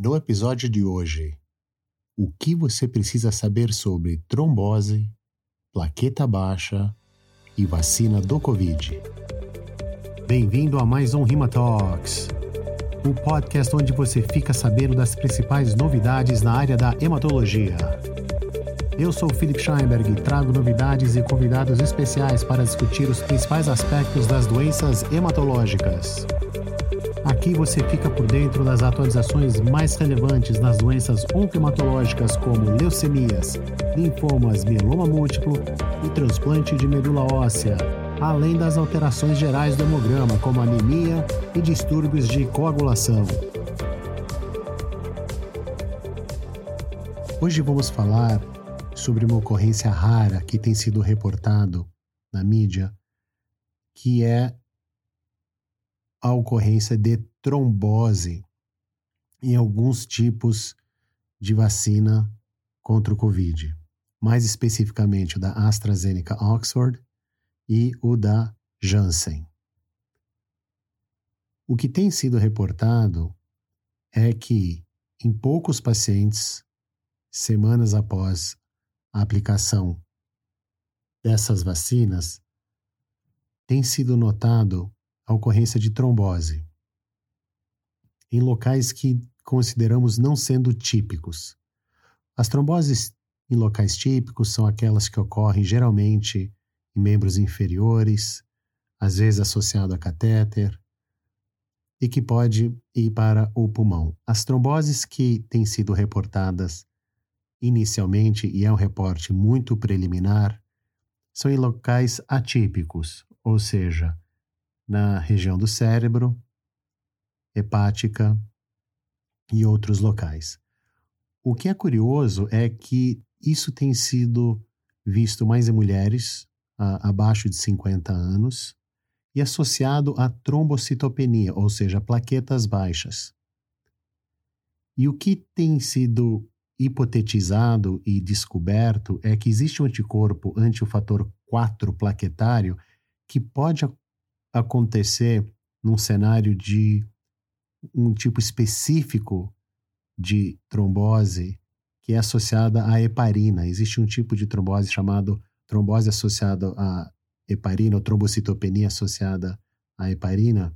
No episódio de hoje, o que você precisa saber sobre trombose, plaqueta baixa e vacina do Covid. Bem-vindo a mais um Rima Talks, o podcast onde você fica sabendo das principais novidades na área da hematologia. Eu sou Philip Scheinberg e trago novidades e convidados especiais para discutir os principais aspectos das doenças hematológicas. Aqui você fica por dentro das atualizações mais relevantes nas doenças oncohematológicas como leucemias, linfomas, mieloma múltiplo e transplante de medula óssea, além das alterações gerais do hemograma, como anemia e distúrbios de coagulação. Hoje vamos falar sobre uma ocorrência rara que tem sido reportado na mídia, que é a ocorrência de trombose em alguns tipos de vacina contra o Covid, mais especificamente o da AstraZeneca Oxford e o da Janssen. O que tem sido reportado é que em poucos pacientes, semanas após a aplicação dessas vacinas, tem sido notado a ocorrência de trombose em locais que consideramos não sendo típicos. As tromboses em locais típicos são aquelas que ocorrem geralmente em membros inferiores, às vezes associado a catéter, e que pode ir para o pulmão. As tromboses que têm sido reportadas inicialmente, e é um reporte muito preliminar, são em locais atípicos, ou seja, na região do cérebro, hepática e outros locais. O que é curioso é que isso tem sido visto mais em mulheres a, abaixo de 50 anos e associado à trombocitopenia, ou seja, plaquetas baixas. E o que tem sido hipotetizado e descoberto é que existe um anticorpo anti o fator 4 plaquetário que pode acontecer num cenário de um tipo específico de trombose que é associada à heparina. Existe um tipo de trombose chamado trombose associada à heparina ou trombocitopenia associada à heparina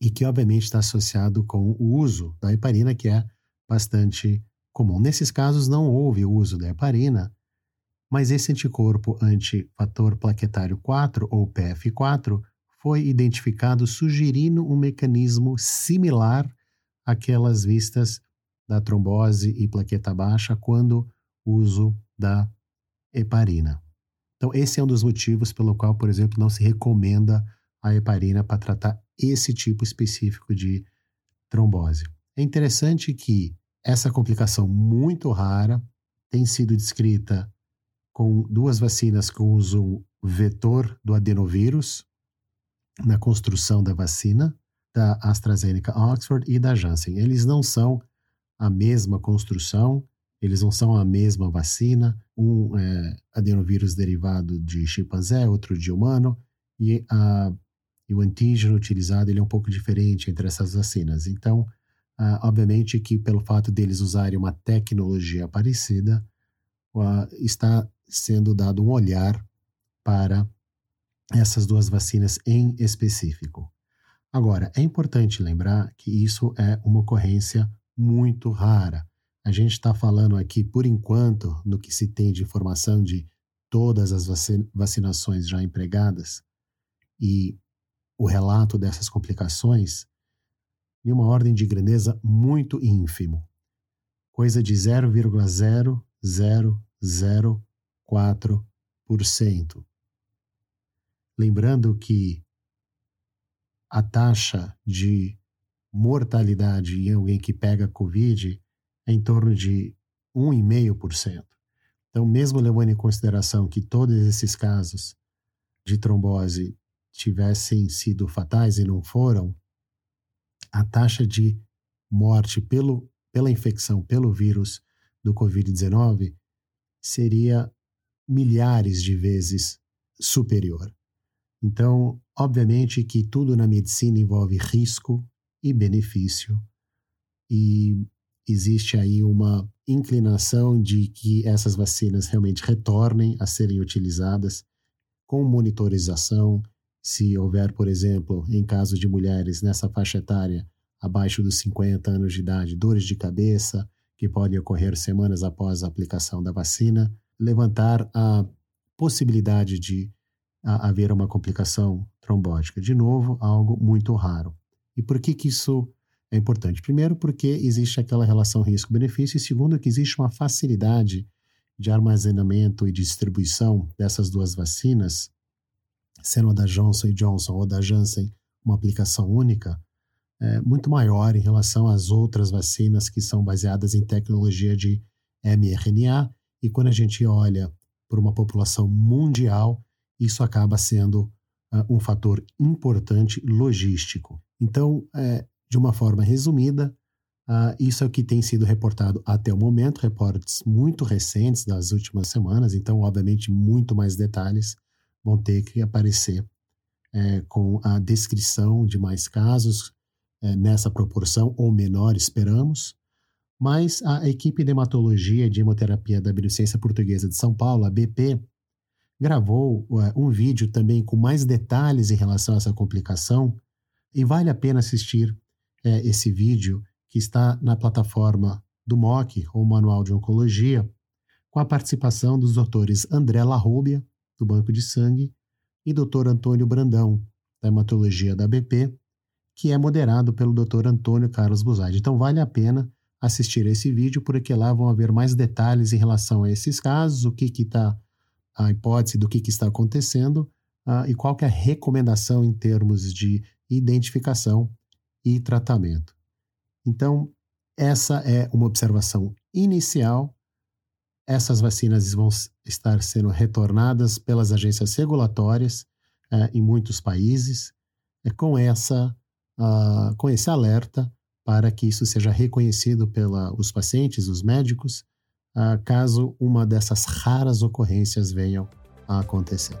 e que obviamente está associado com o uso da heparina que é bastante comum. Nesses casos não houve uso da heparina, mas esse anticorpo antifator plaquetário 4, ou PF4, foi identificado sugerindo um mecanismo similar àquelas vistas da trombose e plaqueta baixa quando uso da heparina. Então, esse é um dos motivos pelo qual, por exemplo, não se recomenda a heparina para tratar esse tipo específico de trombose. É interessante que essa complicação muito rara tem sido descrita com duas vacinas com uso vetor do adenovírus na construção da vacina, da AstraZeneca Oxford e da Janssen. Eles não são a mesma construção, eles não são a mesma vacina, um é adenovírus derivado de chimpanzé, outro de humano, e, a, e o antígeno utilizado ele é um pouco diferente entre essas vacinas. Então, uh, obviamente que pelo fato deles usarem uma tecnologia parecida, está sendo dado um olhar para essas duas vacinas em específico. Agora, é importante lembrar que isso é uma ocorrência muito rara. A gente está falando aqui, por enquanto, no que se tem de informação de todas as vacinações já empregadas e o relato dessas complicações, em uma ordem de grandeza muito ínfimo, coisa de 0,0000 4%. Lembrando que a taxa de mortalidade em alguém que pega Covid é em torno de 1,5%. Então, mesmo levando em consideração que todos esses casos de trombose tivessem sido fatais e não foram, a taxa de morte pelo, pela infecção pelo vírus do Covid-19 seria milhares de vezes superior. Então, obviamente que tudo na medicina envolve risco e benefício, e existe aí uma inclinação de que essas vacinas realmente retornem a serem utilizadas com monitorização. Se houver, por exemplo, em caso de mulheres nessa faixa etária abaixo dos 50 anos de idade, dores de cabeça que podem ocorrer semanas após a aplicação da vacina, levantar a possibilidade de haver uma complicação trombótica. De novo, algo muito raro. E por que, que isso é importante? Primeiro, porque existe aquela relação risco-benefício, e segundo, que existe uma facilidade de armazenamento e distribuição dessas duas vacinas, sendo a da Johnson Johnson ou da Janssen uma aplicação única, é muito maior em relação às outras vacinas que são baseadas em tecnologia de mRNA. E quando a gente olha para uma população mundial, isso acaba sendo uh, um fator importante logístico. Então, é, de uma forma resumida, uh, isso é o que tem sido reportado até o momento, reportes muito recentes das últimas semanas, então, obviamente, muito mais detalhes vão ter que aparecer é, com a descrição de mais casos é, nessa proporção ou menor, esperamos. Mas a equipe de hematologia e de hemoterapia da Beneficência Portuguesa de São Paulo, a BP, gravou uh, um vídeo também com mais detalhes em relação a essa complicação e vale a pena assistir é, esse vídeo que está na plataforma do MOC, ou Manual de Oncologia, com a participação dos doutores André Larrubia, do Banco de Sangue, e Dr. Antônio Brandão, da Hematologia da BP, que é moderado pelo Dr. Antônio Carlos Buzaide. Então vale a pena assistir esse vídeo, porque lá vão haver mais detalhes em relação a esses casos, o que está a hipótese do que, que está acontecendo uh, e qual que é a recomendação em termos de identificação e tratamento. Então, essa é uma observação inicial. Essas vacinas vão estar sendo retornadas pelas agências regulatórias uh, em muitos países, é com essa uh, com esse alerta para que isso seja reconhecido pelos pacientes, os médicos, uh, caso uma dessas raras ocorrências venham a acontecer.